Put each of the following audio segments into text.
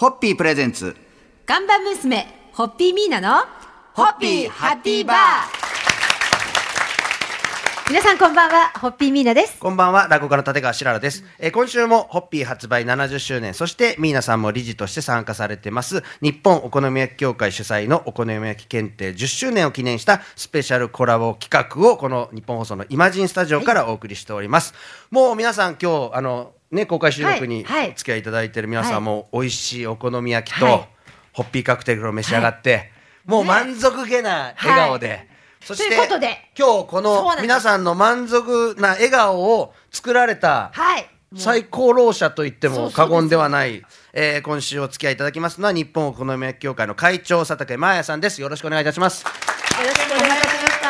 ホッピープレゼンツ。看板娘、ホッピーミーナの、ホッピーハッピーバー。皆さんこんばんは、ホッピーミーナです。こんばんは、落語家の立川しららです。えー今週もホッピー発売70周年、そしてミーナさんも理事として参加されてます、日本お好み焼き協会主催のお好み焼き検定10周年を記念したスペシャルコラボ企画を、この日本放送のイマジンスタジオからお送りしております。もう皆さん今日、あの、ね、公開収録にお付き合いいただいている皆さんはい。も、美味しいお好み焼きと、はい。ホッピーカクテルを召し上がって、もう満足げな笑顔で、そして今日この皆さんの満足な笑顔を作られたはい。最高労者と言っても過言ではない、えー今週お付き合いいただきますのは日本お好み焼き協会の会長佐竹真彩さんです。よろしくお願いいたします。よろしくお願いいたしまし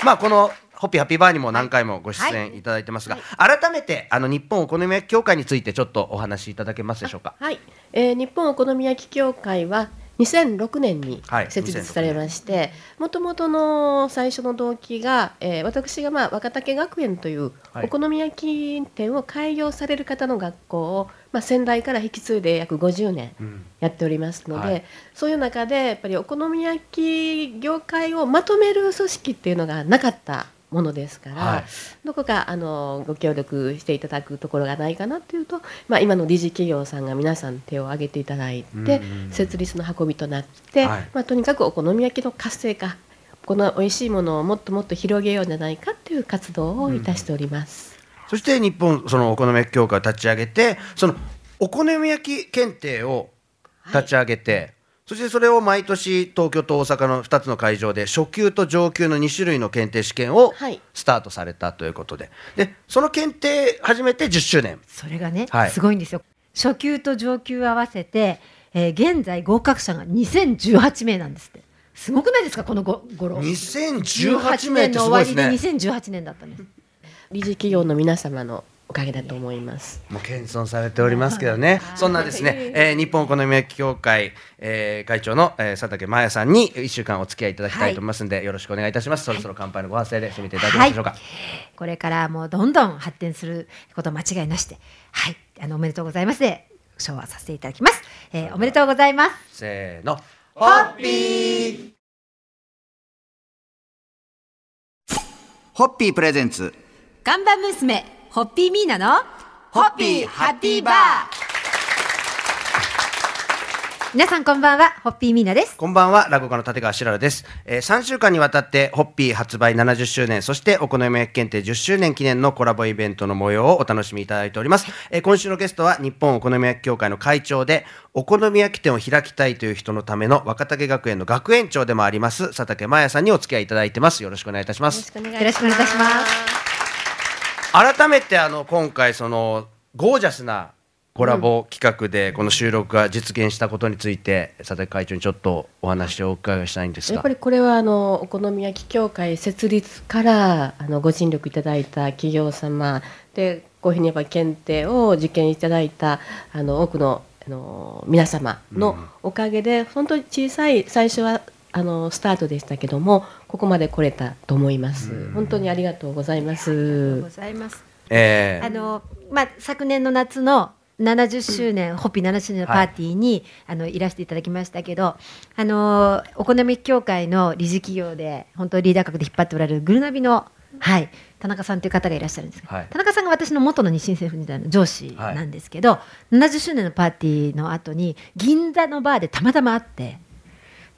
た。まあこのホッピーハッピーバーにも何回もご出演い。ただいてますが、改めてあの日本お好み焼き協会についてちょっとお話しいただけますでしょうか？はい、えー日本お好み焼き協会は2006年にはい。設立されましてもともとの最初の動機が、えー私が、まあ、若竹学園というはい。お好み焼き店を開業される方の学校を、まあ、先代から引き継いで約50年うん。やっておりますので、はい。そういう中でやっぱりお好み焼き業界をまとめる組織っていうのがなかったものですから、はい。どこかあのご協力していただくところがないかなというと、まあ、今の理事企業さんが皆さん手を挙げていただいて、設立の運びとなって、はい。まあ、とにかくお好み焼きの活性化この美味しいものをもっともっと広げようじゃないかという活動をいたしております。そして日本そのお好み焼き協会を立ち上げてそのお好み焼き検定を立ち上げて、そしてそれを毎年東京と大阪の2つの会場で初級と上級の2種類の検定試験をはいスタートされたということででその検定始めて10周年それがね、はいすごいんですよ。初級と上級合わせて、えー現在合格者が2018名なんですって。すごくないですかこのご頃。2018名ってすごいですね年の終わりで2018年だったね。理事企業の皆様のおかげだと思います。もう謙遜されておりますけどね、そんなですね、えー日本お好み焼き協会、えー会長の、えー佐竹真彩さんに1週間お付き合いいただきたいと思いますので、よろしくお願いいたします。そろそろ乾杯のご発声で締めていただけますでしょうか。これからもうどんどん発展すること間違いなしで、はい、あのおめでとうございますで賞はさせていただきます。えーおめでとうございます。せーの、ホッピー。ホッピープレゼンツ。看板娘、ホッピーミーナの、ホッピーハッピーバー皆さんこんばんは、ホッピーミーナです。こんばんは、落語家の立川しららです。えー、3週間にわたって、ホッピー発売70周年、そしてお好み焼き検定10周年記念のコラボイベントの模様をお楽しみいただいております。えー今週のゲストは、日本お好み焼き協会の会長で、お好み焼き店を開きたいという人のための若竹学園の学園長でもあります、佐竹真彩さんにお付き合いいただいてます。よろしくお願いいたします。よろしくお願いよろしくお願いいたします改めて、あの、今回、その、ゴージャスなコラボ企画で、この収録が実現したことについて、佐竹会長にちょっとお話をお伺いしたいんですが。やっぱりこれはあのお好み焼き協会設立からあのご尽力いただいた企業様でこういうふうにやっぱり検定を受験いただいたあの多くのあの皆様のおかげで、本当に小さい最初はあのスタートでしたけどもここまで来れたと思います、本当にありがとうございまありがとうすございます。えーあのまあ昨年の夏の70周年、ホッピー70周年のパーティーに、あのいらしていただきましたけど、あのお好み協会の理事企業で本当リーダー格で引っ張っておられるグルナビのはい田中さんという方がいらっしゃるんですけど、はい。田中さんが私の元の日清政府時代の上司なんですけど、70周年のパーティーの後に銀座のバーでたまたま会って。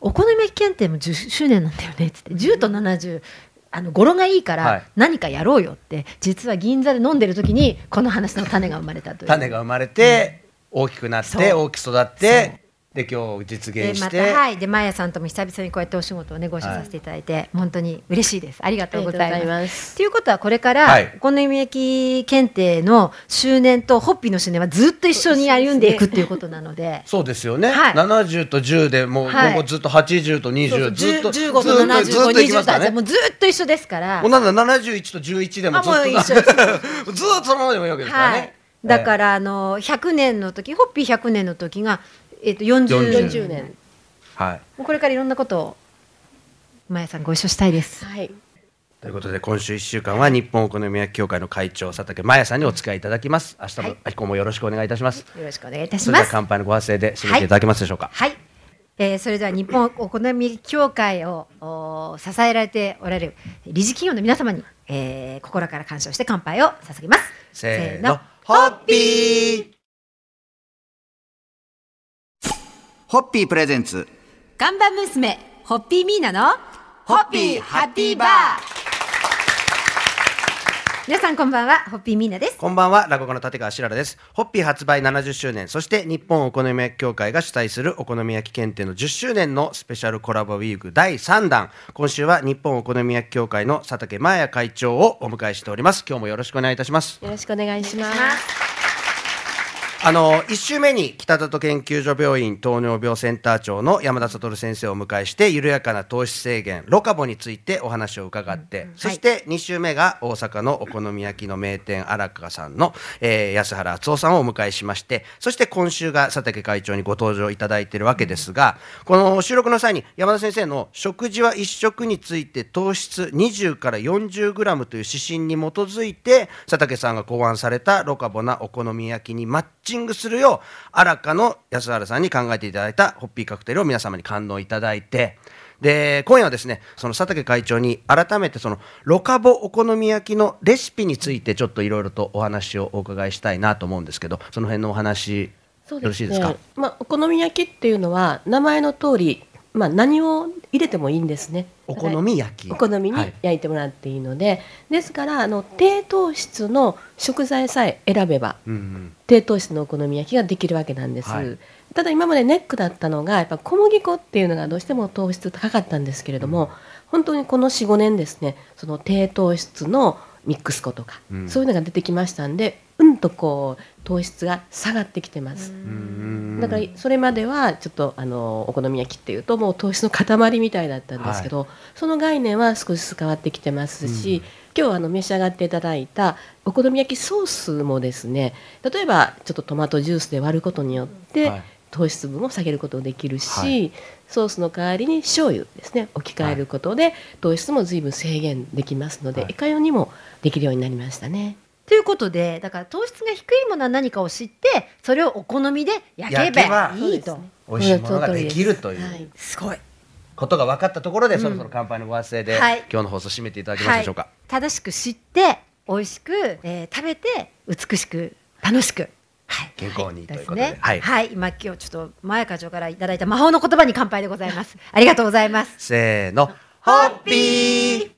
お好み焼き検定も10周年なんだよねっつって。10と70あの語呂がいいかはい。ら何かやろうよって、実は銀座で飲んでる時にこの話の種が生まれたという。種が生まれて、大きくなって大きく育ってで今日実現して、たはい。でマヤさんとも久々にこうやってお仕事をねご一緒させていただいて、本当に嬉しいです。ありがとうございます。ということはこれから、はい。お好み焼き検定の周年とホッピーの周年はずっと一緒に歩んでいくっていうことなので。そうですよね、はい。70と10でもう、はい。今後ずっと80と20そうそうずっと10 15とずっとずっといき7520ますからねもうずっと一緒ですから。もうなんだ71と11でもあずっともう一緒です。ずっとそのままでもいいわけですからね、はい、だからら、あの100年の時ホッピー100年の時が、えっと 40, 40 40年。はい。もうこれからいろんなことをマヤさんご一緒したいです。はい。ということで今週1週間は日本お好み焼き協会の会長佐竹真也さんにお付き合いいただきます。明日もはい。明子もよろしくお願いいたします。よろしくお願いいたしそれでます。は乾杯のご発声で締めていただけますでしょうか、はい。えーそれでは日本お好み焼き協会をお支えられておられる理事企業の皆様に、えー心から感謝をして乾杯を捧げます。せーのホッピーホッピープレゼンツ看板娘ホッピーミーナのホッピーハッピーバー皆さんこんばんはホッピーミーナです。こんばんは、落語家の立川しららです。ホッピー発売70周年、そして日本お好み焼き協会が主催するお好み焼き検定の10周年のスペシャルコラボウィーク第3弾。今週は日本お好み焼き協会の佐竹真也会長をお迎えしております。今日もよろしくお願いいたします。よろしくお願いします。あの1週目に北里研究所病院糖尿病センター長の山田悟先生をお迎えして緩やかな糖質制限ロカボについてお話を伺って、そして2週目が大阪のお好み焼きの名店荒川さんの、えー安原敦夫さんをお迎えしましてそして今週が佐竹会長にご登場いただいているわけですがこの収録の際に山田先生の食事は1食について糖質20から40グラムという指針に基づいて佐竹さんが考案されたロカボなお好み焼きにマッチングするよ。う荒川の安原さんに考えていただいたホッピーカクテルを皆様に感動いただいて。で今夜はですねその佐竹会長に改めてそのロカボお好み焼きのレシピについてちょっといろいろとお話をお伺いしたいなと思うんですけどその辺のお話ねよろしいですか？まあ、お好み焼きっていうのは名前の通り、まあ、何を入れてもいいんですね。お好み焼き。お好みにはい。焼いてもらっていいので、ですからあの低糖質の食材さえ選べばうんうん。低糖質のお好み焼きができるわけなんです、はい。ただ今までネックだったのがやっぱ小麦粉っていうのがどうしても糖質高かったんですけれども、本当にこの45年ですねその低糖質のミックス粉とか、うん。そういうのが出てきましたんでうんとこう糖質が下がってきてます。うん。だからそれまではちょっとあのお好み焼きっていうともう糖質の塊みたいだったんですけど、その概念は少しずつ変わってきてますし、今日あの召し上がっていただいたお好み焼きソースもですね例えばちょっとトマトジュースで割ることによって、はい。糖質分を下げることができるし、はい。ソースの代わりに醤油ですね置き換えることで、糖質も随分制限できますので、はい。いかようにもできるようになりましたね。ということでだから糖質が低いものは何かを知ってそれをお好みで焼けばいいと。ね美味しいものができるという。はい。すごい。ことが分かったところで、そろそろ乾杯のご発声で、はい。今日の放送締めていただけますでしょうか、はい、正しく知って美味しく、えー食べて美しく楽しく、はい、健康にということで。ですね。はい。はい、今今日ちょっと前課長からいただいた魔法の言葉に乾杯でございます。ありがとうございます。せーの。ホッピー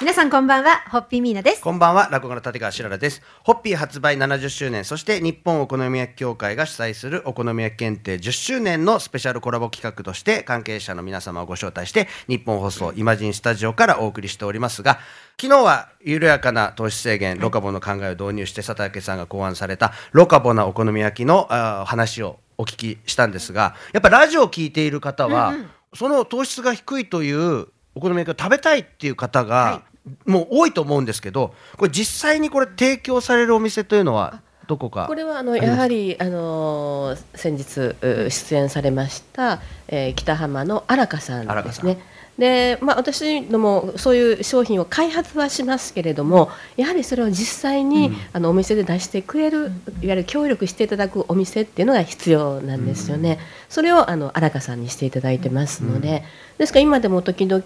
皆さんこんばんはホッピーミーナです。こんばんは落語家の立川しららです。ホッピー発売70周年そして日本お好み焼き協会が主催するお好み焼き検定10周年のスペシャルコラボ企画として関係者の皆様をご招待して日本放送イマジンスタジオからお送りしておりますが昨日は緩やかな糖質制限ロカボの考えを導入して佐竹さんが考案されたロカボなお好み焼きの話をお聞きしたんですがやっぱラジオを聞いている方は、その糖質が低いというお好み焼きを食べたいっていう方が、もう多いと思うんですけどこれ実際にこれ提供されるお店というのはどこかこれはあのやはりあの先日う出演されました、えー北浜の荒川さんですね。でまあ、私どもそういう商品を開発はしますけれどもやはりそれを実際に、あのお店で出してくれるいわゆる協力していただくお店っていうのが必要なんですよね。それをあの荒川さんにしていただいてますので、ですから今でも時々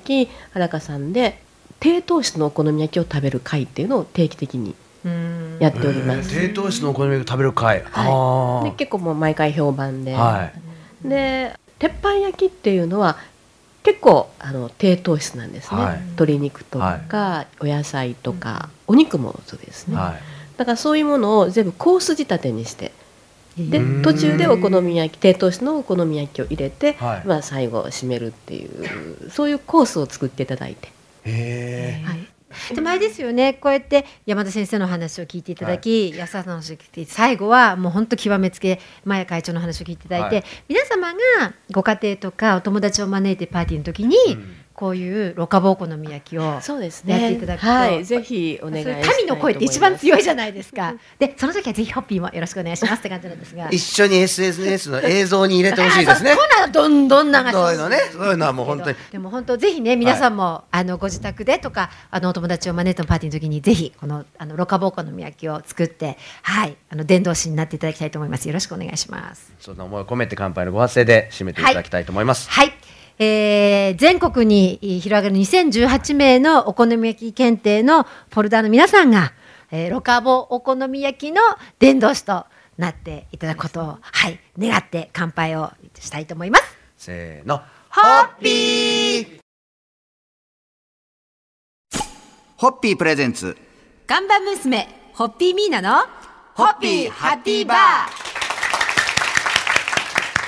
荒川さんで低糖質のお好み焼きを食べる会っていうのを定期的にうん。やっております。低糖質のお好み焼きを食べる会、はい、であ結構もう毎回評判で、ーはで鉄板焼きっていうのは結構あの低糖質なんですね、はい。鶏肉とか、お野菜とか、お肉もそうですね、いはい。だからそういうものを全部コース仕立てにしてでうん。途中でお好み焼き低糖質のお好み焼きを入れて、はい。まあ、最後締めるっていうそういうコースを作っていただいて、へえはい。でもあれですよね。こうやって山田先生の話を聞いていただき、安田さんの話を聞いて最後はもう本当極めつけ前谷会長の話を聞いていただいて、はい。皆様がご家庭とかお友達を招いてパーティーの時に、こういうロカボお好み焼きをそうですやってねいただくとはい。ぜひお願い神の声って一番強いじゃないですか。でその時はぜひホッピーもよろしくお願いしますって感じなんですが。一緒に SNS の映像に入れてほしいですね。あそうなのどんどん流しそういうのねそういうのはもう本当に。でも本当ぜひね皆さんも、あのご自宅でとかあのお友達を招いてのパーティーの時にぜひこのあのロカボお好み焼きを作ってはい。あの伝道師になっていただきたいと思います。よろしくお願いします。そんな思いを込めて乾杯のご発声で締めていただきたいと思います、はい、えー全国にえー広がる2018名のお好み焼き検定のフォルダーの皆さんが、えーロカボお好み焼きの伝道師となっていただくことを、はい、願って乾杯をしたいと思います。せーの。ホッピー。ホッピープレゼンツ。看板娘ホッピーミーナのホッピーハッピーバー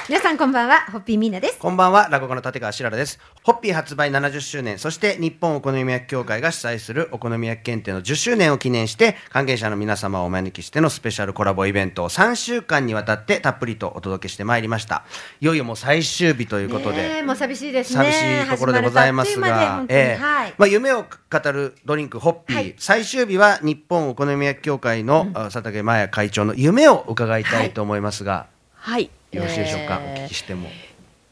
皆さんこんばんはホッピーミーナです。こんばんは、落語家の立川しららです。ホッピー発売70周年、そして日本お好み焼き協会が主催するお好み焼き検定の10周年を記念して、関係者の皆様をお招きしてのスペシャルコラボイベントを3週間にわたってたっぷりとお届けしてまいりました。いよいよもう最終日ということで、もう寂しいですね。寂しいところでございますが、始まえ。まあ、夢を語るドリンクホッピー、はい最終日は日本お好み焼き協会の、あ佐竹麻也会長の夢を伺いたいと思いますが、はい。よろしいでしょうか、えー。お聞きしても。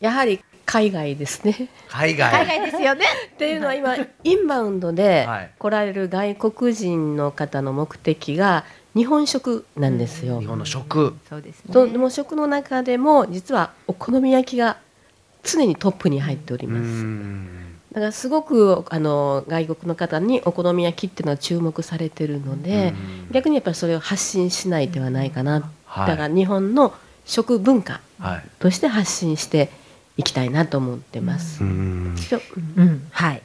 やはり海外ですね。海外。海外ですよね。っていうのは今インバウンドではい。来られる外国人の方の目的が日本食なんですよ。日本の食、そうですね。とでも食の中でも実はお好み焼きが常にトップに入っておりうます。ん。だからすごくあの外国の方にお好み焼きっていうのは注目されてるので、うん。逆にやっぱりそれを発信しないではないかな、はい。だから日本の食文化はい。として発信していきたいなと思ってます。うん。うん。はい。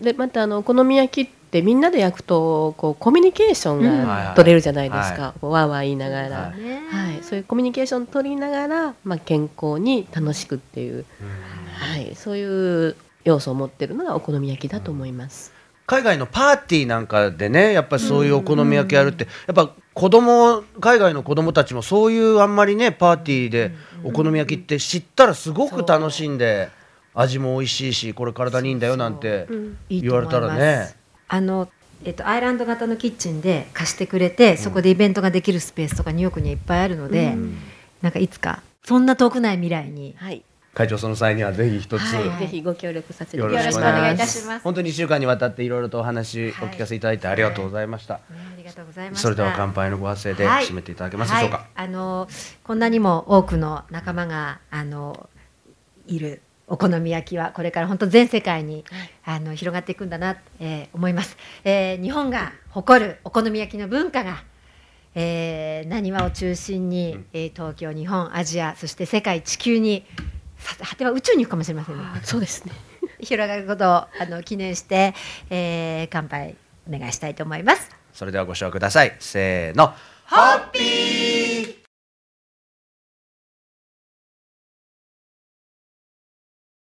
でまたあのお好み焼きってみんなで焼くとこうコミュニケーションうん。が取れるじゃないですか、うわーわー言いながら、ははい。いねそういうコミュニケーション取りながら、まあ、健康に楽しくっていう、はい、そういう要素を持ってるのがお好み焼きだと思います。海外のパーティーなんかでねやっぱりそういうお好み焼きやるって、やっぱ子供海外の子供たちもそういうあんまりねパーティーでお好み焼きって知ったらすごく楽しんで味も美味しいしこれ体にいいんだよなんて言われたらね。あのえっとアイランド型のキッチンで貸してくれて、そこでイベントができるスペースとかニューヨークにはいっぱいあるので、なんかいつかそんな遠くない未来にはい、会長その際にはぜひ一つ、はいぜひご協力させていよただきます。ろしくお願いいたします。本当に2週間にわたっていろいろとお話おはい聞かせいただいてありがとうございました、ねありがとうございました。それでは乾杯のご発声ではい。締めていただけますでしょうか、はい。あのこんなにも多くの仲間があのいるお好み焼きはこれから本当全世界に、あの広がっていくんだな、えー思います、えー日本が誇るお好み焼きの文化がえー、浪速を中心に、えー東京、日本、アジア、そして世界、地球に、さ果ては宇宙に行くかもしれませんね。そうですね。広がることをあの記念して、えー乾杯お願いしたいと思います。それではご賞くださいせーのホッピー